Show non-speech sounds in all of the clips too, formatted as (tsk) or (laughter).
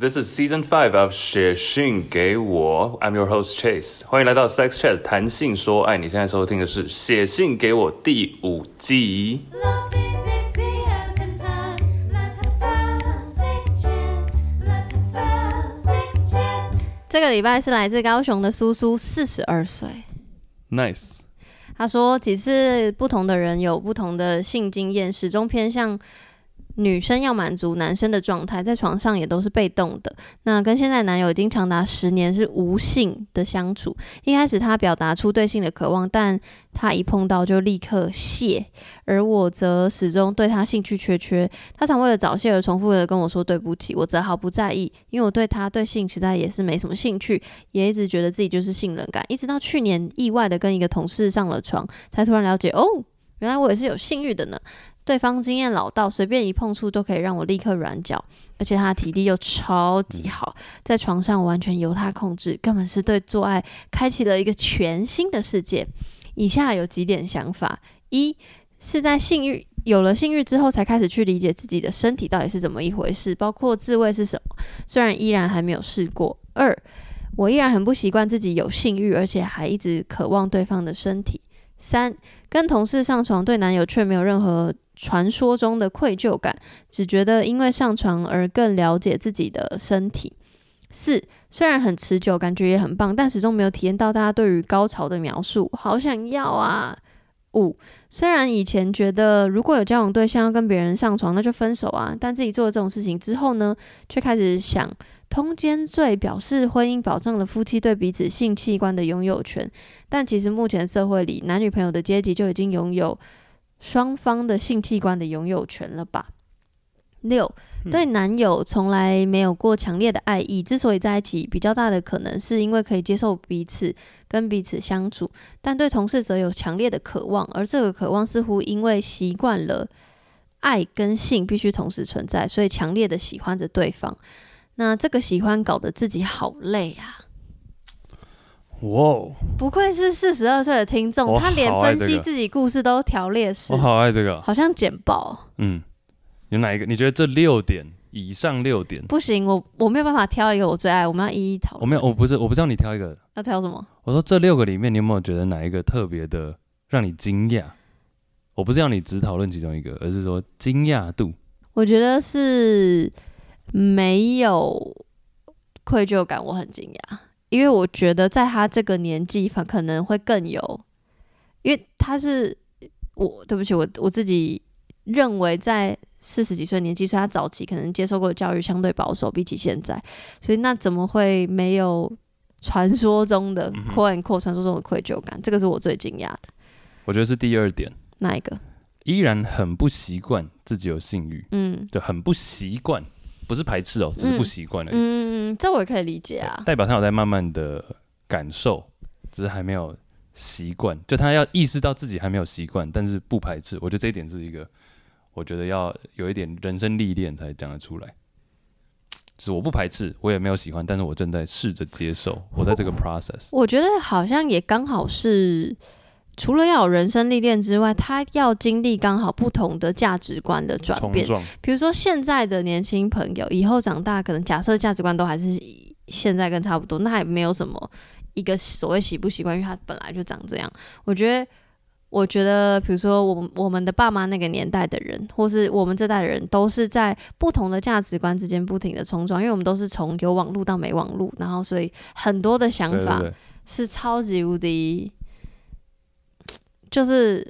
This is season five of 写信给我，I'm your host Chase，欢迎来到 Sex Chat 谈性说爱。你现在收听的是《写信给我》第五季。这个礼拜是来自高雄的苏苏，四十二岁。Nice，他说，几次不同的人有不同的性经验，始终偏向女生要满足男生的状态，在床上也都是被动的。那跟现在男友已经长达十年是无性的相处。一开始他表达出对性的渴望，但他一碰到就立刻泄，而我则始终对他兴趣缺缺。他常为了早泄而重复的跟我说对不起，我则毫不在意，因为我对他对性实在也是没什么兴趣，也一直觉得自己就是性冷感。一直到去年意外的跟一个同事上了床，才突然了解哦，原来我也是有性欲的呢。对方经验老道，随便一碰触都可以让我立刻软脚，而且他的体力又超级好，在床上完全由他控制，根本是对做爱开启了一个全新的世界。以下有几点想法：一是在性欲有了性欲之后，才开始去理解自己的身体到底是怎么一回事，包括自慰是什么，虽然依然还没有试过。二我依然很不习惯自己有性欲，而且还一直渴望对方的身体。三，跟同事上床，对男友却没有任何传说中的愧疚感，只觉得因为上床而更了解自己的身体。四，虽然很持久，感觉也很棒，但始终没有体验到大家对于高潮的描述，好想要啊！五，虽然以前觉得如果有交往对象要跟别人上床，那就分手啊，但自己做了这种事情之后呢，却开始想，通奸罪表示婚姻保障了夫妻对彼此性器官的拥有权，但其实目前社会里，男女朋友的阶级就已经拥有双方的性器官的拥有权了吧？六，对男友从来没有过强烈的爱意，之所以在一起，比较大的可能是因为可以接受彼此跟彼此相处，但对同事则有强烈的渴望，而这个渴望似乎因为习惯了爱跟性必须同时存在，所以强烈的喜欢着对方。那这个喜欢搞得自己好累啊！哇哦，不愧是四十二岁的听众，他连分析自己故事都条列式，我好爱这个，好像简报。嗯，有哪一个？你觉得这六点以上六点？不行，我我没有办法挑一个我最爱，我们要一一讨论。我没有，我不是，我不知道你挑一个。要挑什么？我说这六个里面，你有没有觉得哪一个特别的让你惊讶？我不是要你只讨论其中一个，而是说惊讶度。我觉得是没有愧疚感，我很惊讶，因为我觉得在他这个年纪，反可能会更有，因为他是我对不起我我自己认为在四十几岁年纪，所以他早期可能接受过的教育相对保守，比起现在，所以那怎么会没有传说中的嗯哼 quote and quote 传说中的愧疚感？这个是我最惊讶的。我觉得是第二点，哪一个？依然很不习惯自己有性欲，嗯就很不习惯，不是排斥哦，只是不习惯而已。嗯，这我也可以理解啊。代表他有在慢慢的感受，只是还没有习惯。就他要意识到自己还没有习惯，但是不排斥。我觉得这一点是一个，我觉得要有一点人生历练才讲得出来。就是我不排斥，我也没有喜欢，但是我正在试着接受，我在这个 process。我觉得好像也刚好是，除了要有人生历练之外，他要经历刚好不同的价值观的转变。比如说现在的年轻朋友，以后长大可能假设价值观都还是以现在跟差不多，那也没有什么一个所谓习不习惯，因为他本来就长这样。我觉得。我觉得，比如说我们我们的爸妈那个年代的人，或是我们这代的人，都是在不同的价值观之间不停的冲撞，因为我们都是从有网络到没网络，然后所以很多的想法是超级无敌，就是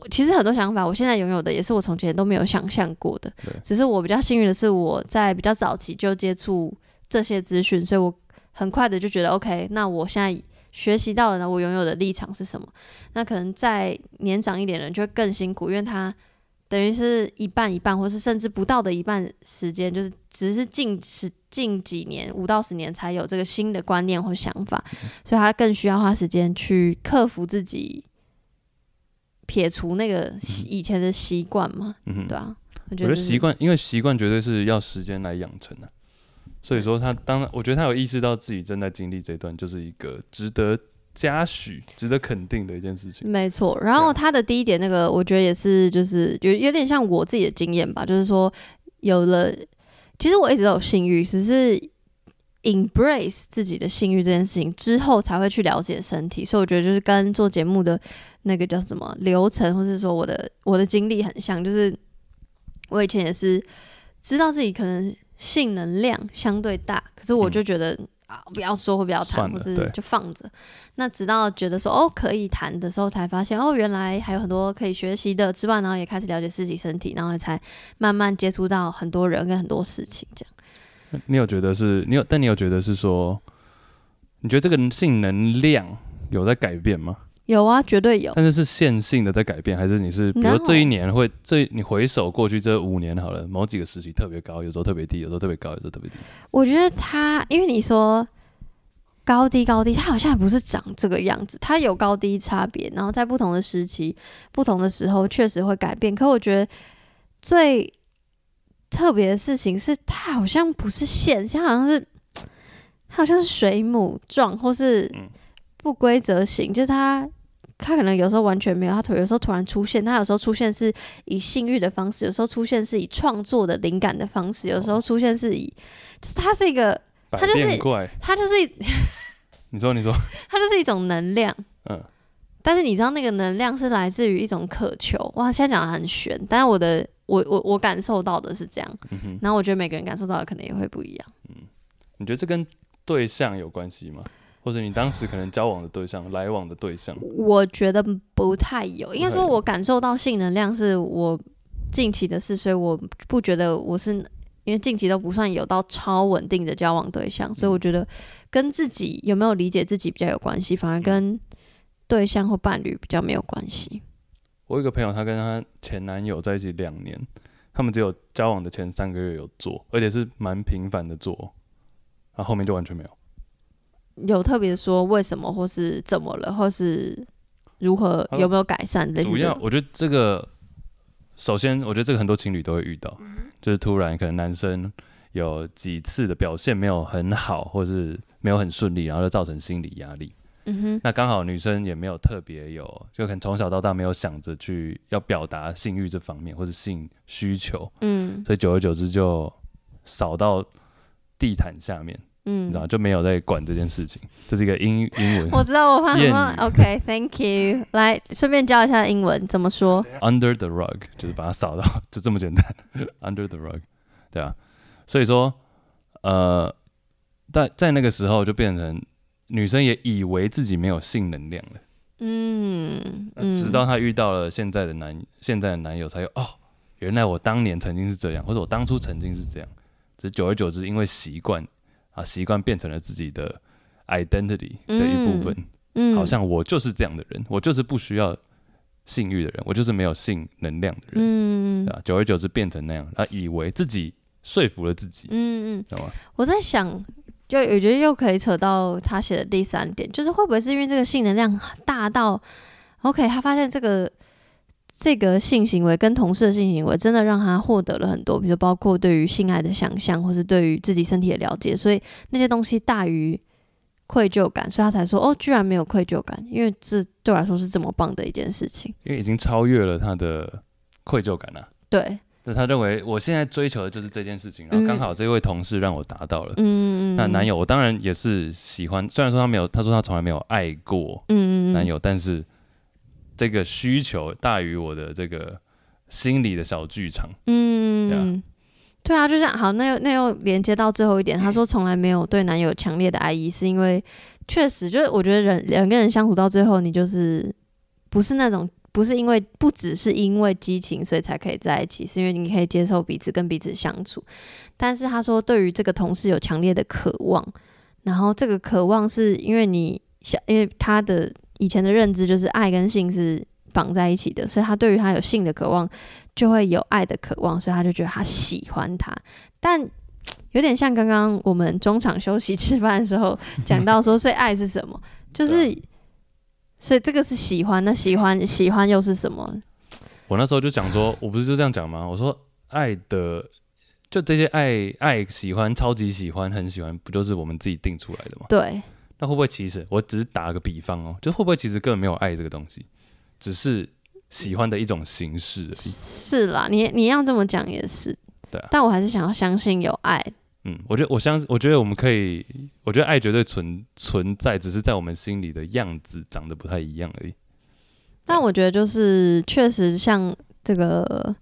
我其实很多想法，我现在拥有的也是我从前都没有想象过的。只是我比较幸运的是，我在比较早期就接触这些资讯，所以我很快的就觉得 OK，那我现在学习到了呢，我拥有的立场是什么？那可能再年长一点的人就会更辛苦，因为他等于是一半一半，或是甚至不到的一半时间，就是只是近十近几年五到十年才有这个新的观念或想法，所以他更需要花时间去克服自己，撇除那个以前的习惯嘛，嗯，对啊，我觉得习惯，因为习惯绝对是要时间来养成的、所以说他当我觉得他有意识到自己正在经历这段，就是一个值得嘉许、值得肯定的一件事情。没错，然后他的第一点，那个我觉得也是，就是有有点像我自己的经验吧，就是说有了其实我一直都有性欲，只是 embrace 自己的性欲这件事情之后，才会去了解身体。所以我觉得就是跟做节目的那个叫什么流程，或是说我的我的经历很像，就是我以前也是知道自己可能性能量相对大，可是我就觉得。啊，不要说或不要谈，或是就放着。那直到觉得说哦可以谈的时候，才发现哦原来还有很多可以学习的之外，然后也开始了解自己身体，然后才慢慢接触到很多人跟很多事情。这样你有觉得是你有，但你有觉得是说，你觉得这个性能量有在改变吗？有啊，绝对有。但是是线性的在改变，还是你是比如这一年会这你回首过去这五年好了，某几个时期特别高，有时候特别低，有时候特别高，有时候特别低。我觉得他，因为你说高低高低，他好像不是长这个样子，他有高低差别，然后在不同的时期、不同的时候确实会改变。可我觉得最特别的事情是，它好像不是线，它好像是它好像是水母状，或是嗯不规则型，就是它。它可能有时候完全没有，它突有时候突然出现，它有时候出现是以性欲的方式，有时候出现是以创作的灵感的方式，有时候出现是以，就是它是一个它就是，它就是 (laughs) 你说你说，它就是一种能量，嗯，但是你知道那个能量是来自于一种渴求。哇，现在讲的很玄，但是我的我我我感受到的是这样，嗯，然后我觉得每个人感受到的可能也会不一样。嗯你觉得这跟对象有关系吗？或者你当时可能交往的对象、来往的对象？我觉得不太有，应该说我感受到性能量是我近期的事，所以我不觉得我是。因为近期都不算有到超稳定的交往对象，所以我觉得跟自己有没有理解自己比较有关系，反而跟对象或伴侣比较没有关系。我有一个朋友，她跟她前男友在一起两年，他们只有交往的前三个月有做，而且是蛮频繁的做，然后后面就完全没有。有特别说为什么，或是怎么了，或是如何有没有改善类似主。要我觉得这个，首先我觉得这个很多情侣都会遇到，就是突然可能男生有几次的表现没有很好，或是没有很顺利，然后就造成心理压力。嗯哼，那刚好女生也没有特别有，就可能从小到大没有想着去要表达性欲这方面或是性需求，嗯所以久而久之就扫到地毯下面，你知道嗯，就没有在管这件事情。这是一个英英文 (laughs) 我知道，我怕谚说语 OK，Thank、you。来，顺便教一下英文怎么说。under the rug，就是把它扫到，就这么简单。(laughs) under the rug，对啊，所以说，呃，在在那个时候就变成女生也以为自己没有性能量了，嗯嗯，直到她遇到了现在的男现在的男友，才有哦，原来我当年曾经是这样，或者我当初曾经是这样，只是久而久之因为习惯啊，习惯变成了自己的 identity 的一部分。嗯好像我就是这样的人，我就是不需要性欲的人，我就是没有性能量的人，嗯对吧？久而久之变成那样，他以为自己说服了自己，嗯嗯，懂吗？我在想，就我觉得又可以扯到他写的第三点，就是会不会是因为这个性能量大到，OK，他发现这个这个性行为跟同事的性行为真的让他获得了很多，比如包括对于性爱的想象，或是对于自己身体的了解，所以那些东西大于愧疚感，所以他才说哦，居然没有愧疚感，因为这对我来说是这么棒的一件事情。因为已经超越了他的愧疚感了、对，那他认为我现在追求的就是这件事情，然后刚好这位同事让我达到了。嗯，那男友，我当然也是喜欢，虽然说他没有，他说他从来没有爱过嗯，嗯男，友，但是这个需求大于我的这个心理的小剧场。嗯，对啊嗯对啊，就像好，那又那又连接到最后一点，他说从来没有对男友强烈的爱意，是因为确实就是我觉得人两个人相处到最后，你就是不是那种不是因为不只是因为激情所以才可以在一起，是因为你可以接受彼此跟彼此相处。但是他说对于这个同事有强烈的渴望，然后这个渴望是因为你想，因为他的以前的认知就是爱跟性是绑在一起的，所以他对于他有性的渴望。就会有爱的渴望，所以他就觉得他喜欢他，但 (tsk) 有点像刚刚我们中场休息吃饭的时候讲到说，所以爱是什么？就是，所以这个是喜欢，那喜欢喜欢又是什么？我那时候就讲说，我不是就这样讲吗？我说爱的，就这些爱爱喜欢、超级喜欢、很喜欢，不就是我们自己定出来的吗？对，那会不会其实我只是打个比方哦，就会不会其实根本没有爱这个东西，只是喜欢的一种形式而已？是啦，你你要这么讲也是，对啊，但我还是想要相信有爱。嗯，我觉得我相信，我觉得我们可以，我觉得爱绝对存存在，只是在我们心里的样子长得不太一样而已。但我觉得就是确实像这个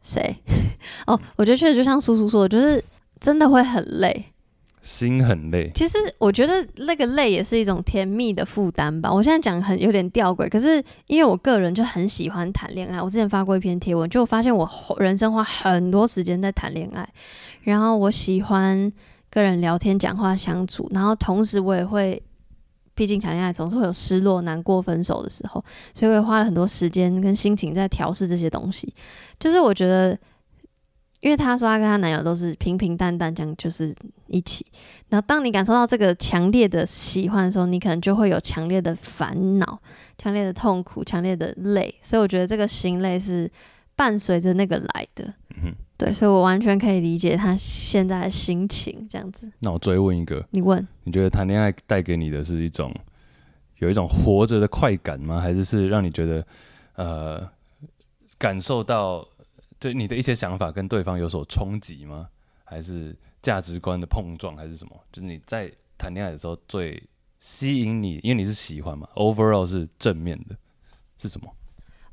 谁 (laughs) 哦，我觉得确实就像叔叔说的，就是真的会很累。心很累，其实我觉得那个累也是一种甜蜜的负担吧。我现在讲很有点吊诡，可是因为我个人就很喜欢谈恋爱，我之前发过一篇贴文，就发现我人生花很多时间在谈恋爱，然后我喜欢跟人聊天、讲话、相处，然后同时我也会，毕竟谈恋爱总是会有失落、难过、分手的时候，所以我也花了很多时间跟心情在调试这些东西。就是我觉得。因为她说她跟她男友都是平平淡淡这样，就是一起。然后当你感受到这个强烈的喜欢的时候，你可能就会有强烈的烦恼、强烈的痛苦、强烈的累。所以我觉得这个心累是伴随着那个来的。嗯哼，对，所以我完全可以理解他现在的心情。这样子，那我追问一个，你问你觉得谈恋爱带给你的是一种有一种活着的快感吗？还是是让你觉得呃感受到对你的一些想法跟对方有所冲击吗？还是价值观的碰撞，还是什么？就是你在谈恋爱的时候最吸引你，因为你是喜欢嘛，overall 是正面的，是什么？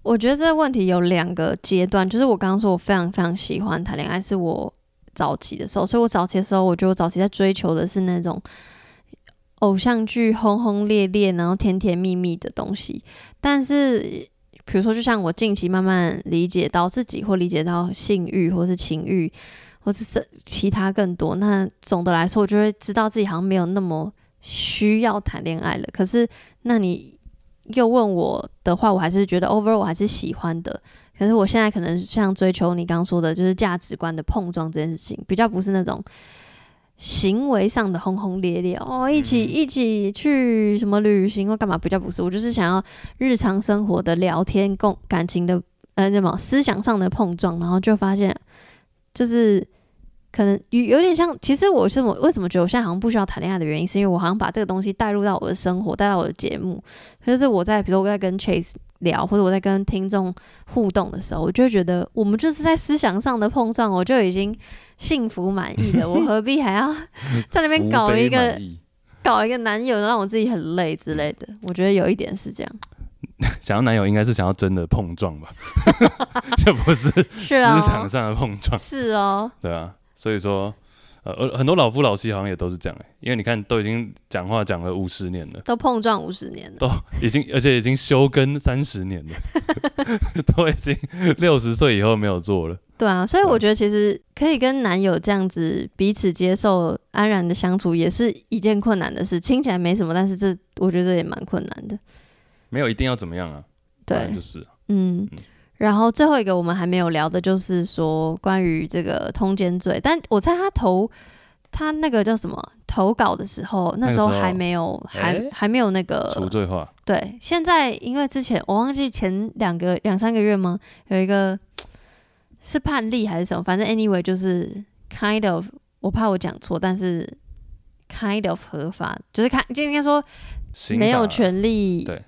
我觉得这个问题有两个阶段，就是我刚刚说我非常非常喜欢谈恋爱，是我早期的时候，所以我早期的时候，我觉得我早期在追求的是那种偶像剧轰轰烈烈，然后甜甜蜜蜜的东西。但是，比如说，就像我近期慢慢理解到自己，或理解到性欲，或是情欲，或者是其他更多，那总的来说，我就会知道自己好像没有那么需要谈恋爱了。可是，那你又问我的话，我还是觉得 over 我还是喜欢的。可是我现在可能像追求你刚刚说的，就是价值观的碰撞这件事情，比较不是那种行为上的轰轰烈烈哦，一起一起去什么旅行或干嘛，比较不是。我就是想要日常生活的聊天、共感情的呃什么思想上的碰撞，然后就发现就是可能有有点像。其实我是我为什么觉得我现在好像不需要谈恋爱的原因，是因为我好像把这个东西带入到我的生活，带到我的节目。就是我在比如说我在跟 Chase 聊，或者我在跟听众互动的时候，我就会觉得我们就是在思想上的碰撞，我就已经幸福满意了。(laughs) 我何必还要在那边搞一个 (laughs) 搞一个男友，让我自己很累之类的？我觉得有一点是这样。(laughs) 想要男友，应该是想要真的碰撞吧，(laughs) 这不是 (laughs) 思，想上的碰撞，是哦，对啊，所以说，呃，呃很多老夫老妻好像也都是这样、欸，因为你看都已经讲话讲了五十年了，都碰撞五十年了。都已经而且已经休耕三十年了，都已经六十岁以后没有做了，对啊，所以我觉得其实可以跟男友这样子彼此接受、安然的相处，也是一件困难的事。听起来没什么，但是这我觉得这也蛮困难的。没有一定要怎么样啊，对，就是嗯嗯。然后最后一个我们还没有聊的，就是说关于这个通奸罪，但我猜他投他那个叫什么投稿的时候，那时候还没有，还诶还没有那个除罪化，对，现在因为之前我忘记前两个两三个月吗？有一个 (tsk) 是判例还是什么？反正 anyway 就是 kind of，我怕我讲错，但是 kind of 合法，就是看就应该说没有权利。对，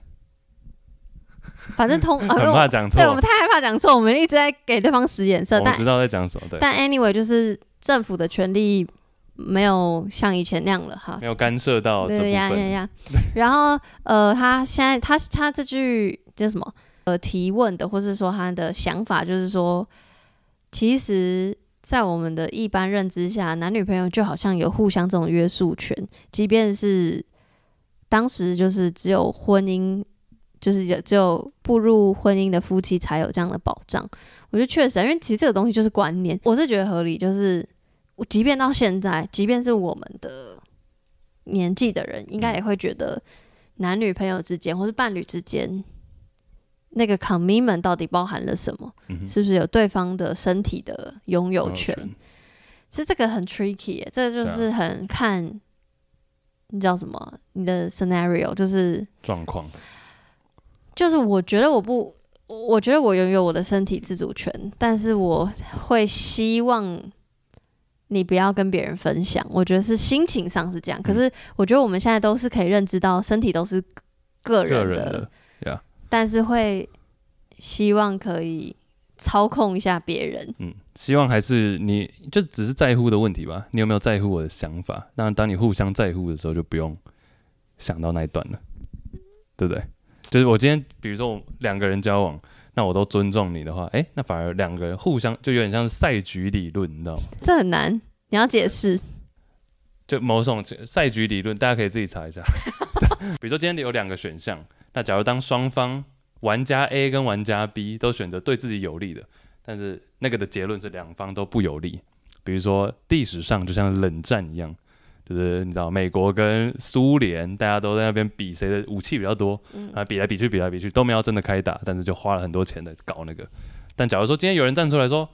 (laughs) 反正通，啊 (laughs) 很怕讲错对，我们太害怕讲错，我们一直在给对方使眼色。但我知道在讲什么，对，但 anyway 就是政府的权利没有像以前那样了哈。没有干涉到对呀呀，呀。(laughs) 然后呃，他现在他他这句叫什么？呃，提问的，或是说他的想法，就是说，其实，在我们的一般认知下，男女朋友就好像有互相这种约束权，即便是当时就是只有婚姻，就是有只有步入婚姻的夫妻才有这样的保障。我觉得确实啊，因为其实这个东西就是观念，我是觉得合理，就是即便到现在，即便是我们的年纪的人，应该也会觉得男女朋友之间或是伴侣之间，那个 commitment 到底包含了什么？嗯，是不是有对方的身体的拥有权？其实这个很 tricky，耶这个就是很看，你知道什么？你的 scenario 就是状况，就是，我觉得我不，我我觉得我拥有我的身体自主权，但是我会希望你不要跟别人分享。我觉得是心情上是这样，嗯可是我觉得我们现在都是可以认知到，身体都是个个人的，人的，呀，但是会希望可以操控一下别人。嗯，希望还是你就只是在乎的问题吧。你有没有在乎我的想法？那当你互相在乎的时候，就不用想到那一段了，对不对？就是我今天，比如说我两个人交往，那我都尊重你的话，诶，那反而两个人互相就有点像是赛局理论，你知道吗？这很难，你要解释。就某种赛局理论，大家可以自己查一下。(laughs) 比如说今天有两个选项，那假如当双方玩家 A 跟玩家 B 都选择对自己有利的，但是那个的结论是两方都不有利。比如说历史上就像冷战一样，就是你知道美国跟苏联，大家都在那边比谁的武器比较多，啊，比来比去，比来比去都没有真的开打，但是就花了很多钱在搞那个。但假如说今天有人站出来说，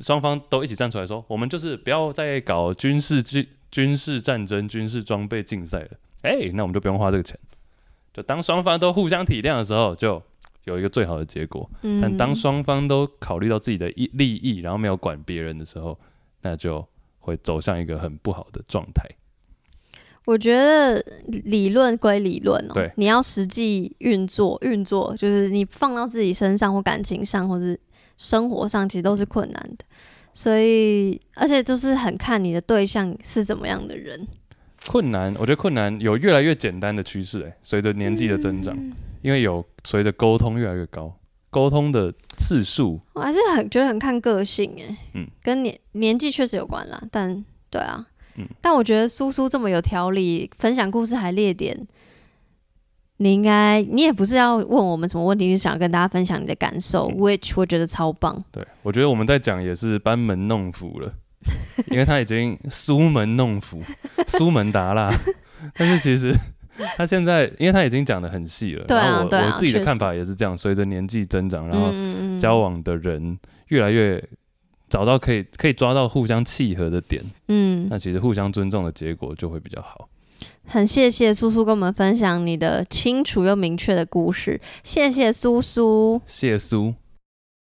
双方都一起站出来说，我们就是不要再搞军事军军事战争、军事装备竞赛了，哎、那我们就不用花这个钱。就当双方都互相体谅的时候，就有一个最好的结果。嗯，但当双方都考虑到自己的利利益，然后没有管别人的时候，那就会走向一个很不好的状态。我觉得理论归理论哦、对你要实际运作，运作就是你放到自己身上或感情上，或是生活上，其实都是困难的。所以，而且就是很看你的对象是怎么样的人。困难，我觉得困难有越来越简单的趋势，哎，随着年纪的增长，因为有随着沟通越来越高，沟通的次数，我还是很觉得很看个性哎，嗯，跟年年纪确实有关啦，但对啊，嗯。但我觉得苏苏这么有条理，分享故事还列点，你应该你也不是要问我们什么问题，你是想跟大家分享你的感受、嗯。w h i c h 我觉得超棒，对我觉得我们在讲也是班门弄斧了，因为他已经苏门弄斧，苏门答腊，(laughs) 但是其实 (laughs) 他现在，因为他已经讲的很细了，对啊然后我我自己的看法也是这样，随着年纪增长，然后嗯交往的人越来越找到可以可以抓到互相契合的点，嗯，那其实互相尊重的结果就会比较好。很谢谢苏苏跟我们分享你的清楚又明确的故事，谢谢苏苏。谢苏。